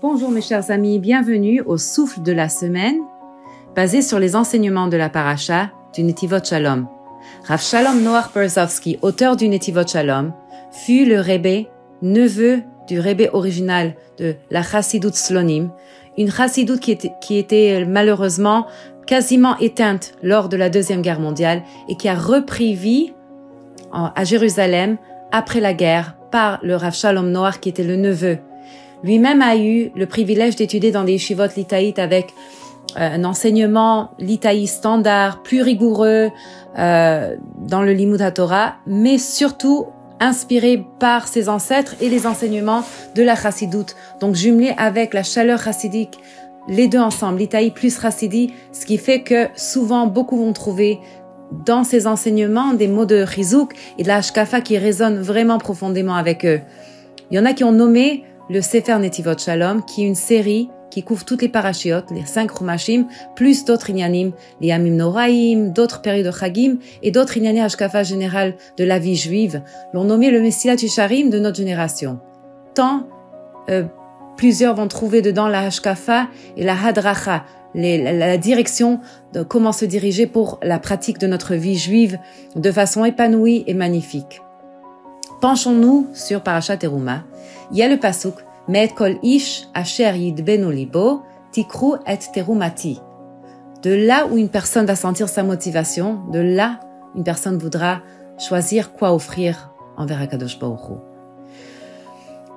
Bonjour mes chers amis, bienvenue au souffle de la semaine, basé sur les enseignements de la paracha du Netivot Shalom. Rav Shalom Noach Berzovsky, auteur du Netivot Shalom, fut le rébé, neveu du rébé original de la Chassidut Slonim, une Chassidut qui était, qui était malheureusement quasiment éteinte lors de la Deuxième Guerre mondiale et qui a repris vie à Jérusalem après la guerre par le Rav Shalom Noach qui était le neveu. Lui-même a eu le privilège d'étudier dans des yeshivot litaïtes avec euh, un enseignement litaï standard, plus rigoureux euh, dans le Limud Torah, mais surtout inspiré par ses ancêtres et les enseignements de la chassidoute. Donc jumelé avec la chaleur chassidique, les deux ensemble, l'itaï plus chassidi, ce qui fait que souvent beaucoup vont trouver dans ces enseignements des mots de Chizouk et de la Hashkafa qui résonnent vraiment profondément avec eux. Il y en a qui ont nommé le Sefer Netivot Shalom, qui est une série qui couvre toutes les parachiotes, les cinq Rumashim, plus d'autres Inyanim, les Amim Noraim, d'autres périodes de Chagim et d'autres Inyanim Hashkafa général de la vie juive, l'ont nommé le Messilat Tisharim de notre génération. Tant euh, plusieurs vont trouver dedans la Hashkafa et la Hadracha, la, direction de comment se diriger pour la pratique de notre vie juive de façon épanouie et magnifique. Penchons-nous sur Parashat Teruma. Il y a le pasuk Met kol ish asher yidbenu libo tikru et terumati. De là où une personne va sentir sa motivation, de là une personne voudra choisir quoi offrir envers Akadosh Baruch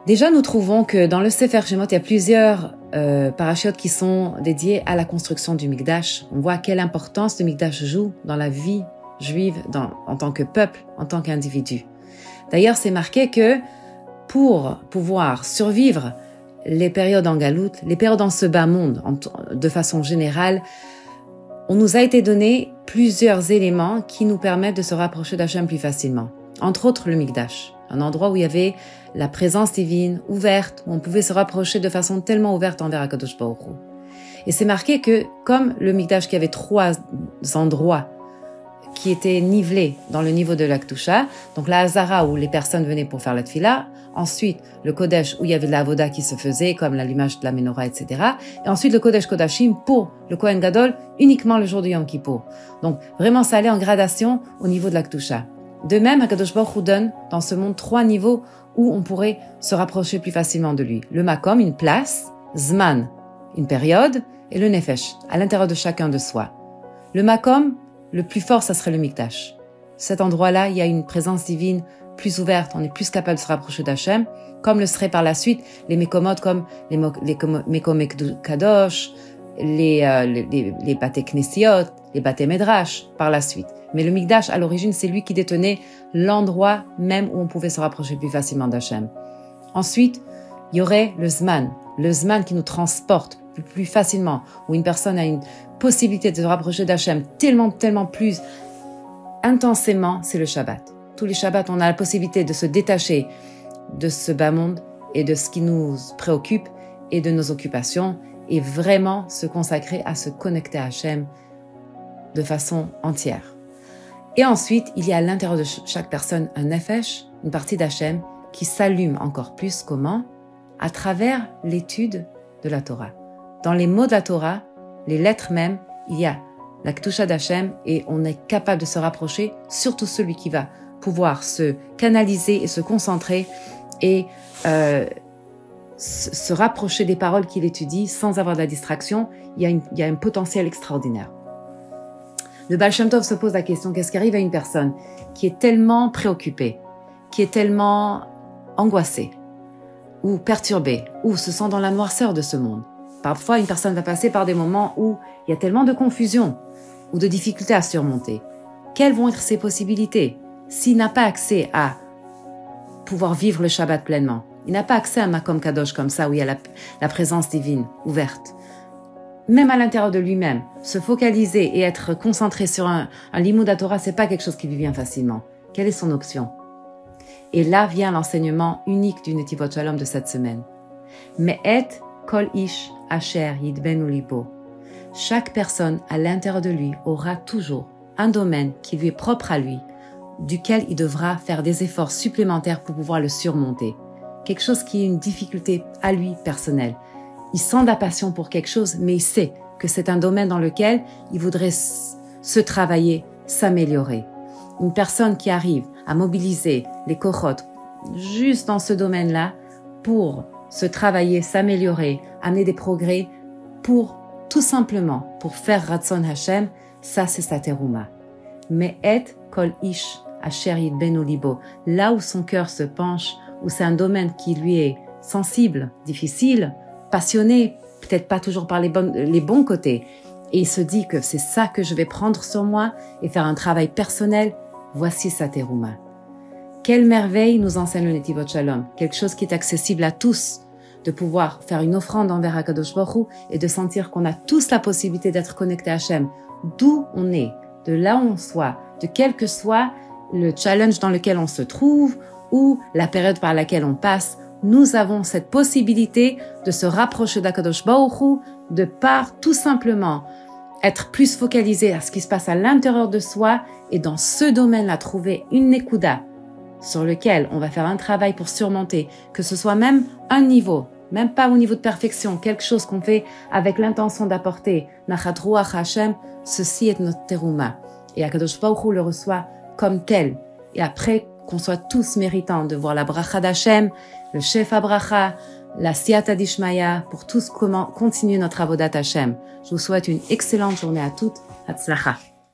Déjà, nous trouvons que dans le Sefer Shemot, il y a plusieurs euh, parachutes qui sont dédiés à la construction du Mikdash. On voit quelle importance le Mikdash joue dans la vie juive dans, en tant que peuple, en tant qu'individu. D'ailleurs, c'est marqué que pour pouvoir survivre les périodes en galoute, les périodes dans ce bas monde, de façon générale, on nous a été donné plusieurs éléments qui nous permettent de se rapprocher d'Hachem plus facilement. Entre autres, le Mikdash, un endroit où il y avait la présence divine ouverte, où on pouvait se rapprocher de façon tellement ouverte envers Akadosh Baruch Et c'est marqué que, comme le Mikdash qui avait trois endroits qui étaient nivelés dans le niveau de l'Aktusha, donc la Hazara où les personnes venaient pour faire la tfila, ensuite le Kodesh où il y avait de la Voda qui se faisait, comme l'allumage de la menorah, etc. Et ensuite le Kodesh Kodashim pour le Kohen Gadol uniquement le jour du Yom Kippour. Donc vraiment ça allait en gradation au niveau de l'Aktusha. De même, Akadosh Baruch donne dans ce monde trois niveaux où on pourrait se rapprocher plus facilement de lui. Le makom, une place, zman, une période, et le nefesh, à l'intérieur de chacun de soi. Le makom, le plus fort, ça serait le mikdash. Cet endroit-là, il y a une présence divine plus ouverte, on est plus capable de se rapprocher d'Hachem, comme le serait par la suite les mécomodes comme les, les kadosh, les, euh, les, les, les les medrash par la suite. Mais le Mikdash, à l'origine, c'est lui qui détenait l'endroit même où on pouvait se rapprocher plus facilement d'Hachem. Ensuite, il y aurait le Zman, le Zman qui nous transporte plus, facilement, où une personne a une possibilité de se rapprocher d'Hachem tellement, tellement plus intensément, c'est le Shabbat. Tous les Shabbats, on a la possibilité de se détacher de ce bas monde et de ce qui nous préoccupe et de nos occupations et vraiment se consacrer à se connecter à Hachem de façon entière. Et ensuite, il y a à l'intérieur de chaque personne un nefesh, une partie d'Hachem, qui s'allume encore plus comment À travers l'étude de la Torah. Dans les mots de la Torah, les lettres même, il y a la Ktusha d'Hachem et on est capable de se rapprocher, surtout celui qui va pouvoir se canaliser et se concentrer et euh, se rapprocher des paroles qu'il étudie sans avoir de la distraction, il y a, il y a un potentiel extraordinaire. Le Baal se pose la question, qu'est-ce qui arrive à une personne qui est tellement préoccupée, qui est tellement angoissée, ou perturbée, ou se sent dans la noirceur de ce monde? Parfois, une personne va passer par des moments où il y a tellement de confusion ou de difficultés à surmonter. Quelles vont être ses possibilités s'il n'a pas accès à pouvoir vivre le Shabbat pleinement? Il n'a pas accès à un Makom Kadosh comme ça où il y a la présence divine ouverte même à l'intérieur de lui-même, se focaliser et être concentré sur un, un limud Torah, c'est pas quelque chose qui lui vient facilement. Quelle est son option? Et là vient l'enseignement unique du Netivot Shalom de cette semaine. Mais et kol ish asher yidben libo. Chaque personne à l'intérieur de lui aura toujours un domaine qui lui est propre à lui, duquel il devra faire des efforts supplémentaires pour pouvoir le surmonter. quelque chose qui est une difficulté à lui personnelle. Il sent de la passion pour quelque chose, mais il sait que c'est un domaine dans lequel il voudrait se travailler, s'améliorer. Une personne qui arrive à mobiliser les cohortes juste dans ce domaine-là pour se travailler, s'améliorer, amener des progrès, pour tout simplement, pour faire Ratson Hashem, ça c'est sa terouma. Mais et kol ish asher ben olibo, là où son cœur se penche, où c'est un domaine qui lui est sensible, difficile, passionné, peut-être pas toujours par les, bons côtés, et il se dit que c'est ça que je vais prendre sur moi et faire un travail personnel, voici sa terouma. Quelle merveille nous enseigne le Netivot Shalom, quelque chose qui est accessible à tous, de pouvoir faire une offrande envers Akadosh Baruch et de sentir qu'on a tous la possibilité d'être connectés à Hachem, d'où on est, de là où on soit, de quel que soit le challenge dans lequel on se trouve ou la période par laquelle on passe, nous avons cette possibilité de se rapprocher d'Akadosh Baruch de par tout simplement être plus focalisé à ce qui se passe à l'intérieur de soi et dans ce domaine-là trouver une nekuda sur lequel on va faire un travail pour surmonter, que ce soit même un niveau, même pas au niveau de perfection, quelque chose qu'on fait avec l'intention d'apporter Nachat Ruach ceci est notre teruma. Et Akadosh Baruch le reçoit comme tel. Et après qu'on soit tous méritants de voir la bracha d'Hashem, le chef Abracha, la Siata Dishmaya, pour tous comment continuer notre avodat Hashem. Je vous souhaite une excellente journée à toutes. Hatzlacha.